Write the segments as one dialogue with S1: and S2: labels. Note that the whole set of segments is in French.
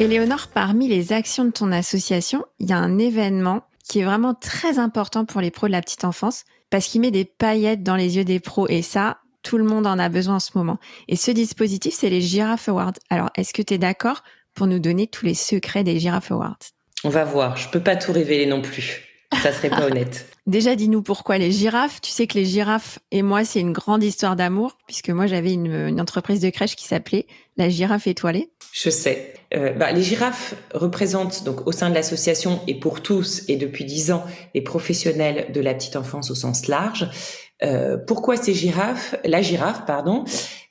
S1: Éléonore, parmi les actions de ton association, il y a un événement qui est vraiment très important pour les pros de la petite enfance parce qu'il met des paillettes dans les yeux des pros et ça, tout le monde en a besoin en ce moment. Et ce dispositif, c'est les Giraffe Awards. Alors, est-ce que tu es d'accord pour nous donner tous les secrets des Giraffe Awards?
S2: On va voir, je peux pas tout révéler non plus. Ça serait pas honnête.
S1: Déjà, dis-nous pourquoi les girafes. Tu sais que les girafes et moi, c'est une grande histoire d'amour, puisque moi, j'avais une, une, entreprise de crèche qui s'appelait la girafe étoilée.
S2: Je sais. Euh, bah, les girafes représentent donc au sein de l'association et pour tous et depuis dix ans les professionnels de la petite enfance au sens large. Euh, pourquoi ces girafes La girafe, pardon?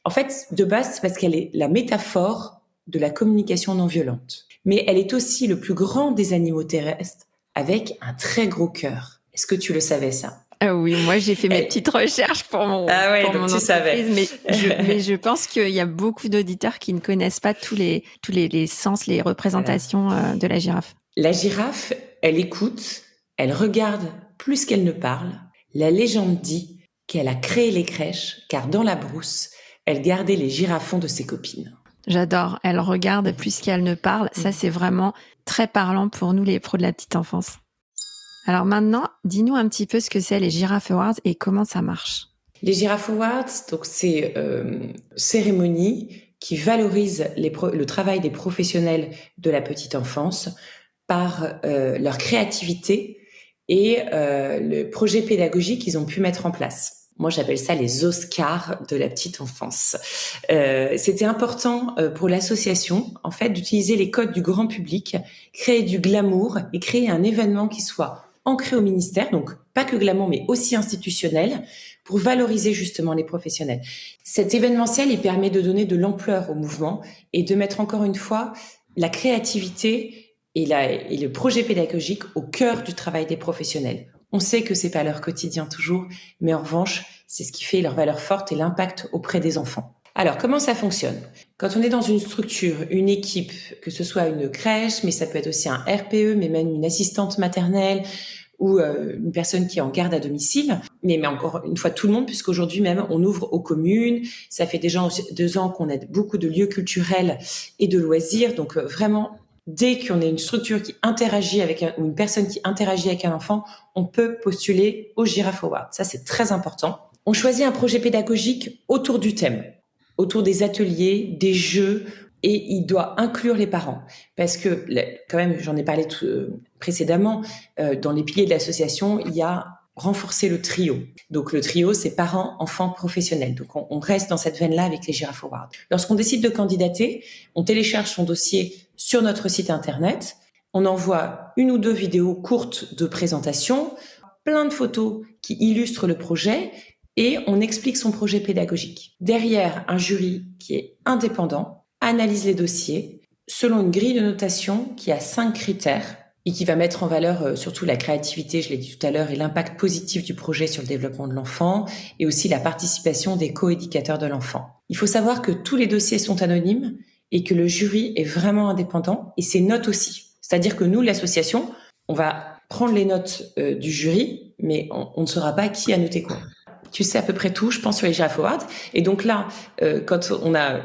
S2: En fait, de base, c'est parce qu'elle est la métaphore de la communication non violente. Mais elle est aussi le plus grand des animaux terrestres avec un très gros cœur. Est-ce que tu le savais ça?
S1: Ah oui, moi j'ai fait mes petites recherches pour mon,
S2: ah ouais,
S1: pour
S2: mon tu savais.
S1: mais je, mais je pense qu'il y a beaucoup d'auditeurs qui ne connaissent pas tous les tous les, les sens, les représentations euh, de la girafe.
S2: La girafe, elle écoute, elle regarde plus qu'elle ne parle. La légende dit qu'elle a créé les crèches car dans la brousse, elle gardait les girafons de ses copines.
S1: J'adore. Elle regarde plus qu'elle ne parle. Ça, mm. c'est vraiment très parlant pour nous, les pros de la petite enfance. Alors maintenant, dis-nous un petit peu ce que c'est les Giraffe Awards et comment ça marche.
S2: Les Giraffe Awards, donc c'est euh, cérémonie qui valorise le travail des professionnels de la petite enfance par euh, leur créativité et euh, le projet pédagogique qu'ils ont pu mettre en place. Moi, j'appelle ça les Oscars de la petite enfance. Euh, C'était important euh, pour l'association, en fait, d'utiliser les codes du grand public, créer du glamour et créer un événement qui soit ancré au ministère, donc pas que glamour, mais aussi institutionnel, pour valoriser justement les professionnels. Cet événementiel, il permet de donner de l'ampleur au mouvement et de mettre encore une fois la créativité et, et le projet pédagogique au cœur du travail des professionnels. On sait que c'est pas leur quotidien toujours, mais en revanche, c'est ce qui fait leur valeur forte et l'impact auprès des enfants. Alors, comment ça fonctionne? Quand on est dans une structure, une équipe, que ce soit une crèche, mais ça peut être aussi un RPE, mais même une assistante maternelle ou euh, une personne qui est en garde à domicile, mais, encore une fois tout le monde, puisqu'aujourd'hui même on ouvre aux communes. Ça fait déjà deux ans qu'on aide beaucoup de lieux culturels et de loisirs, donc euh, vraiment dès qu'on est une structure qui interagit avec un, ou une personne qui interagit avec un enfant, on peut postuler au Giraffe. Ça, c'est très important. On choisit un projet pédagogique autour du thème, autour des ateliers, des jeux, et il doit inclure les parents. Parce que, quand même, j'en ai parlé tout, euh, précédemment, euh, dans les piliers de l'association, il y a renforcer le trio. Donc le trio, c'est parents, enfants, professionnels. Donc on, reste dans cette veine-là avec les Giraffe Awards. Lorsqu'on décide de candidater, on télécharge son dossier sur notre site internet. On envoie une ou deux vidéos courtes de présentation, plein de photos qui illustrent le projet et on explique son projet pédagogique. Derrière, un jury qui est indépendant analyse les dossiers selon une grille de notation qui a cinq critères et qui va mettre en valeur euh, surtout la créativité, je l'ai dit tout à l'heure, et l'impact positif du projet sur le développement de l'enfant, et aussi la participation des co-éducateurs de l'enfant. Il faut savoir que tous les dossiers sont anonymes et que le jury est vraiment indépendant, et ses notes aussi. C'est-à-dire que nous, l'association, on va prendre les notes euh, du jury, mais on, ne saura pas qui a noté quoi. Tu sais à peu près tout, je pense, sur les Giraffe Awards. Et donc là, euh, quand on a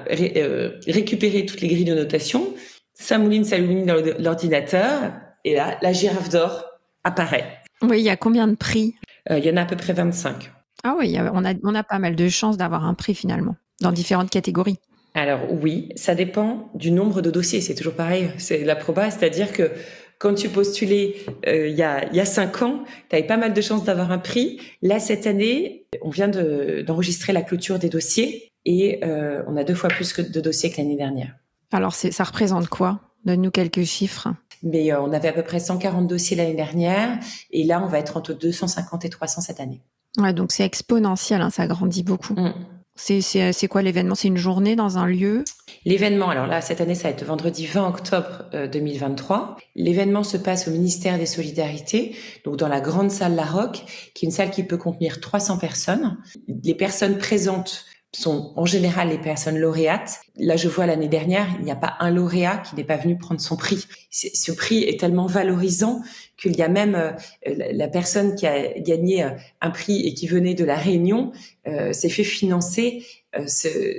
S2: récupéré toutes les grilles de notation, ça mouline, ça illumine dans l'ordinateur, et là, la girafe d'or apparaît.
S1: Oui, il y a combien de prix?
S2: Euh, Il y en a à peu près 25.
S1: Ah oui, on a, on a pas mal de chances d'avoir un prix finalement, dans différentes catégories.
S2: Alors oui, ça dépend du nombre de dossiers. C'est toujours pareil, c'est la proba, c'est-à-dire que quand tu postulais euh, il, y a, il y a cinq ans, tu avais pas mal de chances d'avoir un prix. Là, cette année, on vient d'enregistrer la clôture des dossiers et euh, on a deux fois plus que de dossiers que l'année dernière.
S1: Alors, ça représente quoi? Donne-nous quelques chiffres.
S2: Mais euh, on avait à peu près 140 dossiers l'année dernière et là, on va être entre 250 et 300 cette année.
S1: Ouais, donc c'est exponentiel, hein, ça grandit beaucoup. Mm. C'est quoi l'événement? C'est une journée dans un lieu?
S2: L'événement, alors là, cette année, ça va être vendredi 20 octobre 2023. Euh, l'événement se passe au ministère des Solidarités, donc dans la grande salle La Roque, qui est une salle qui peut contenir 300 personnes. Les personnes présentes sont en général les personnes lauréates. Là, je vois l'année dernière, il n'y a pas un lauréat qui n'est pas venu prendre son prix. Ce prix est tellement valorisant qu'il y a même euh, la personne qui a gagné euh, un prix et qui venait de la Réunion euh, s'est fait financer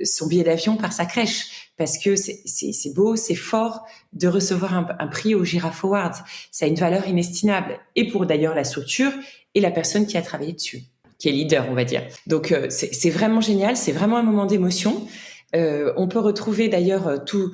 S2: son billet d'avion par sa crèche parce que c'est beau, c'est fort de recevoir un, un prix au Giraffe Awards. Ça a une valeur inestimable et pour d'ailleurs la structure et la personne qui a travaillé dessus qui est leader, on va dire. Donc euh, c'est vraiment génial, c'est vraiment un moment d'émotion. Euh, on peut retrouver d'ailleurs euh, tout,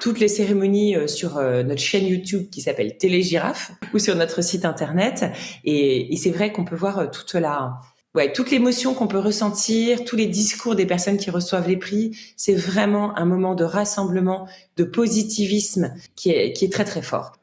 S2: toutes les cérémonies sur notre chaîne YouTube qui s'appelle Télégiraffe ou sur notre site internet. Et, et c'est vrai qu'on peut voir toute la, ouais, toute l'émotion qu'on peut ressentir, tous les discours des personnes qui reçoivent les prix. C'est vraiment un moment de rassemblement, de positivisme qui est, qui est très très fort.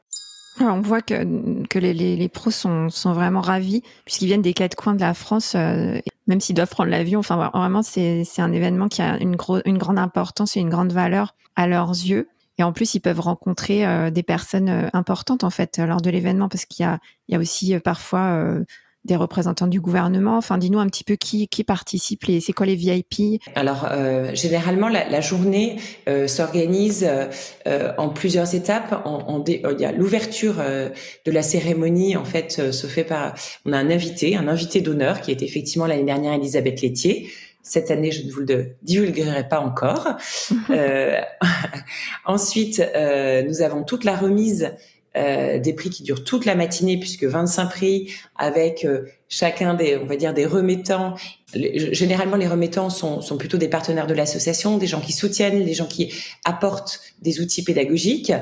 S1: On voit que, que les, les, pros sont, vraiment ravis puisqu'ils viennent des quatre coins de la France, euh, même s'ils doivent prendre l'avion. Enfin, vraiment, c'est un événement qui a une, grande importance et une grande valeur à leurs yeux. Et en plus, ils peuvent rencontrer euh, des personnes euh, importantes en fait lors de l'événement parce qu'il y a aussi parfois des représentants du gouvernement Enfin, dis-nous un petit peu qui, qui participe, et c'est quoi les VIP
S2: Alors, euh, généralement, la, la journée euh, s'organise euh, en plusieurs étapes. En, en il y a l'ouverture de la cérémonie, en fait, se fait par... On a un invité, un invité d'honneur, qui est effectivement l'année dernière Elisabeth Laitier. Cette année, je ne vous le divulguerai pas encore. ensuite, nous avons toute la remise euh, des prix qui durent toute la matinée puisque 25 prix avec euh, chacun des on va dire des remettants. Généralement les remettants sont, sont plutôt des partenaires de l'association des gens qui soutiennent des gens qui apportent des outils pédagogiques.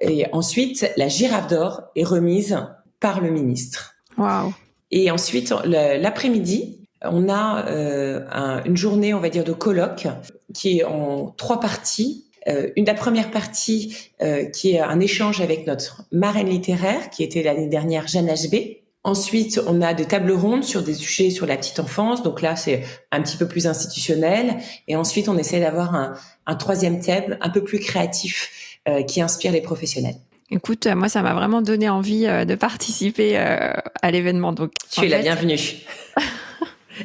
S2: Et ensuite la girafe d'or est remise par le ministre.
S1: Wow.
S2: et ensuite l'après-midi on a euh, une journée on va dire de colloque qui est en trois parties euh, une la première partie euh, qui est un échange avec notre marraine littéraire qui était l'année dernière Jeanne HB. Ensuite, on a des tables rondes sur des sujets sur la petite enfance. Donc là, c'est un petit peu plus institutionnel. Et ensuite, on essaie d'avoir un, un, troisième thème un peu plus créatif euh, qui inspire les professionnels.
S1: Écoute, moi, ça m'a vraiment donné envie de participer à l'événement. Donc,
S2: tu es la bienvenue.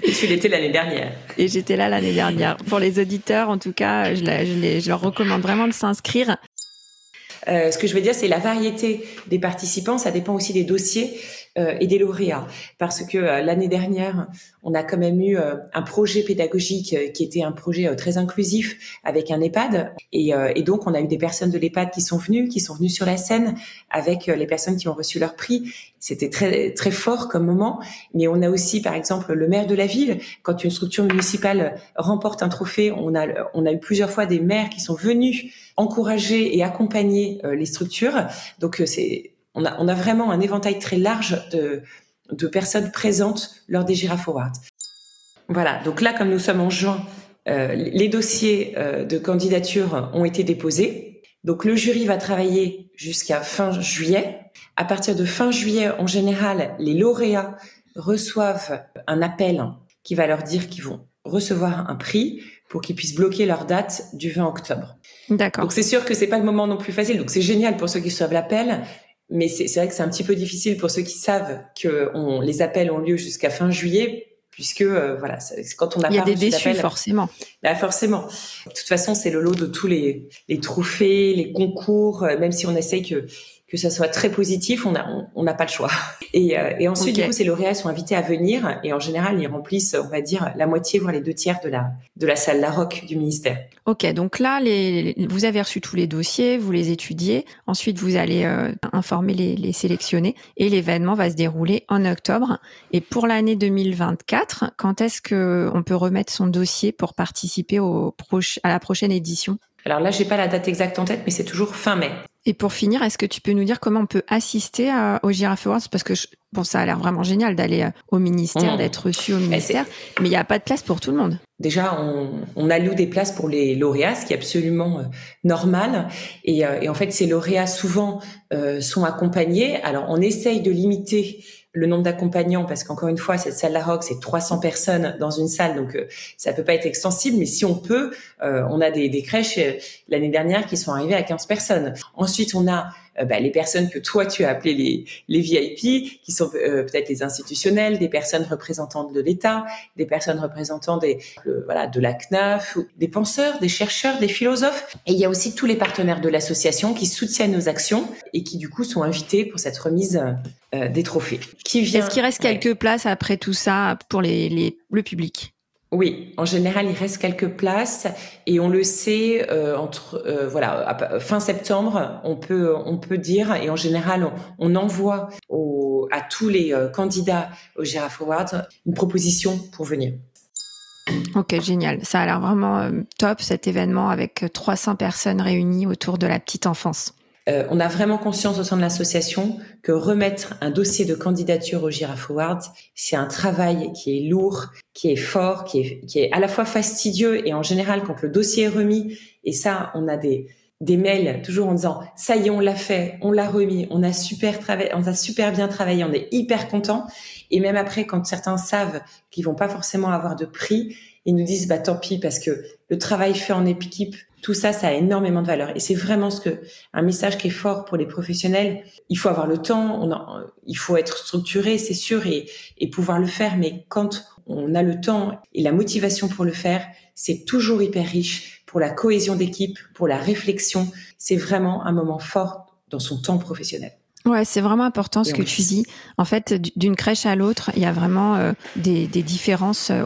S2: Et tu l'étais l'année dernière.
S1: Et j'étais là l'année dernière. Pour les auditeurs, en tout cas, je, je, je leur recommande vraiment de s'inscrire.
S2: Euh, ce que je veux dire, c'est la variété des participants. Ça dépend aussi des dossiers et des lauréats. Parce que euh, l'année dernière, on a quand même eu euh, un projet pédagogique qui était un projet très inclusif avec un EHPAD. Et, et, donc, on a eu des personnes de l'EHPAD qui sont venues, qui sont venues sur la scène avec les personnes qui ont reçu leur prix. C'était très très fort comme moment. Mais on a aussi, par exemple, le maire de la ville. Quand une structure municipale remporte un trophée, on a on a eu plusieurs fois des maires qui sont venus encourager et accompagner les structures. Donc c'est on a, on a vraiment un éventail très large de, de personnes présentes lors des Giraffe Awards. Voilà, donc là, comme nous sommes en juin, euh, les dossiers euh, de candidature ont été déposés. Donc le jury va travailler jusqu'à fin juillet. À partir de fin juillet, en général, les lauréats reçoivent un appel qui va leur dire qu'ils vont recevoir un prix pour qu'ils puissent bloquer leur date du 20 octobre.
S1: D'accord.
S2: Donc c'est sûr que c'est pas le moment non plus facile. Donc c'est génial pour ceux qui reçoivent l'appel, mais c'est vrai que c'est un petit peu difficile pour ceux qui savent que on, les appels ont lieu jusqu'à fin juillet, puisque euh, voilà, quand on
S1: a il y a des déçus forcément.
S2: Là, bah, forcément. De toute façon, c'est le lot de tous les, les trophées, les concours, euh, même si on essaye que que ça soit très positif, on n'a on, pas le choix. Et, euh, et ensuite, du coup, ces lauréats sont invités à venir et en général, ils remplissent, on va dire, la moitié, voire les deux tiers de la, de la salle Larocque du ministère.
S1: Ok, donc là, les, vous avez reçu tous les dossiers, vous les étudiez. Ensuite, vous allez euh, informer les, les sélectionnés et l'événement va se dérouler en octobre. Et pour l'année 2024, quand est-ce que on peut remettre son dossier pour participer au proche, à la prochaine édition?
S2: Alors là, j'ai pas la date exacte en tête, mais c'est toujours fin mai.
S1: Et pour finir, est-ce que tu peux nous dire comment on peut assister à, au Giraffe Awards? Parce que bon, ça a l'air vraiment génial d'aller euh, au ministère, mmh. d'être reçu au ministère, mais il n'y a pas de place pour tout le monde.
S2: Déjà, on, on alloue des places pour les lauréats, ce qui est absolument euh, normal. Et, euh, et, en fait, ces lauréats souvent sont accompagnés. Alors, on essaye de limiter le nombre d'accompagnants, parce qu'encore une fois, cette salle La Rock, c'est 300 personnes dans une salle, donc euh, ça peut pas être extensible, mais si on peut, euh, on a des, des crèches euh, l'année dernière qui sont arrivées à 15 personnes. Ensuite, on a bah, les personnes que toi tu as appelées les, les VIP, qui sont euh, peut-être les institutionnels, des personnes représentantes de l'État, des personnes représentant des voilà de la CNAF, des penseurs, des chercheurs, des philosophes. Et il y a aussi tous les partenaires de l'association qui soutiennent nos actions et qui du coup sont invités pour cette remise euh, des trophées.
S1: Qui vient... Est-ce qu'il reste quelques places après tout ça pour les, les le public?
S2: Oui, en général, il reste quelques places et on le sait euh, entre euh, voilà fin septembre, on peut on peut dire et en général on, envoie à tous les euh, candidats au Giraffe Award une proposition pour venir.
S1: Ok, génial. Ça a l'air vraiment top cet événement avec 300 personnes réunies autour de la petite enfance.
S2: Euh, on a vraiment conscience au sein de l'association que remettre un dossier de candidature au Giraffe Awards, c'est un travail qui est lourd, qui est fort, qui est, qui est à la fois fastidieux et en général quand le dossier est remis, et ça, on a des, des mails toujours en disant ça y est on l'a fait, on l'a remis, on a super on a super bien travaillé, on est hyper content. Et même après, quand certains savent qu'ils vont pas forcément avoir de prix, ils nous disent bah tant pis parce que le travail fait en équipe tout ça, ça a énormément de valeur. Et c'est vraiment ce que un message qui est fort pour les professionnels. Il faut avoir le temps, il faut être structuré, c'est sûr, et, et pouvoir le faire. Mais quand on a le temps et la motivation pour le faire, c'est toujours hyper riche pour la cohésion d'équipe, pour la réflexion. C'est vraiment un moment fort dans son temps professionnel.
S1: Ouais, c'est vraiment important ce que tu dis. En fait, d'une crèche à l'autre, il y a vraiment euh, des, des, différences. Euh,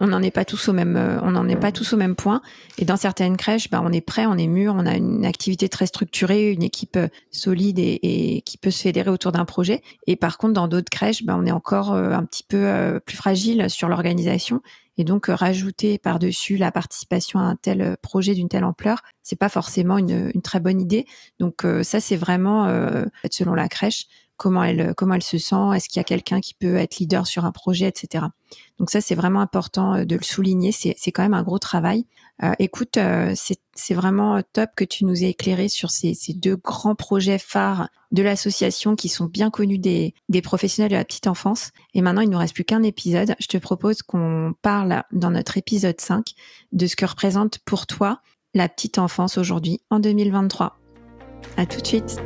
S1: on n'en est pas tous au même, euh, on n'en est pas tous au même point. Et dans certaines crèches, bah, on est prêt, on est mûr, on a une activité très structurée, une équipe solide et, et qui peut se fédérer autour d'un projet. Et par contre, dans d'autres crèches, bah, on est encore un petit peu plus fragile sur l'organisation. Et donc euh, rajouter par-dessus la participation à un tel euh, projet d'une telle ampleur, c'est pas forcément une, une, très bonne idée. Donc euh, ça c'est vraiment selon la crèche comment elle comment elle se sent, est-ce qu'il y a quelqu'un qui peut être leader sur un projet, etc. Donc ça c'est vraiment important de le souligner. C'est quand même un gros travail. Euh, écoute, euh, c'est vraiment top que tu nous aies éclairé sur ces, deux grands projets phares de l'association qui sont bien connus des, des professionnels de la petite enfance. Et maintenant, il nous reste plus qu'un épisode. Je te propose qu'on parle dans notre épisode 5 de ce que représente pour toi la petite enfance aujourd'hui en 2023. À tout de suite.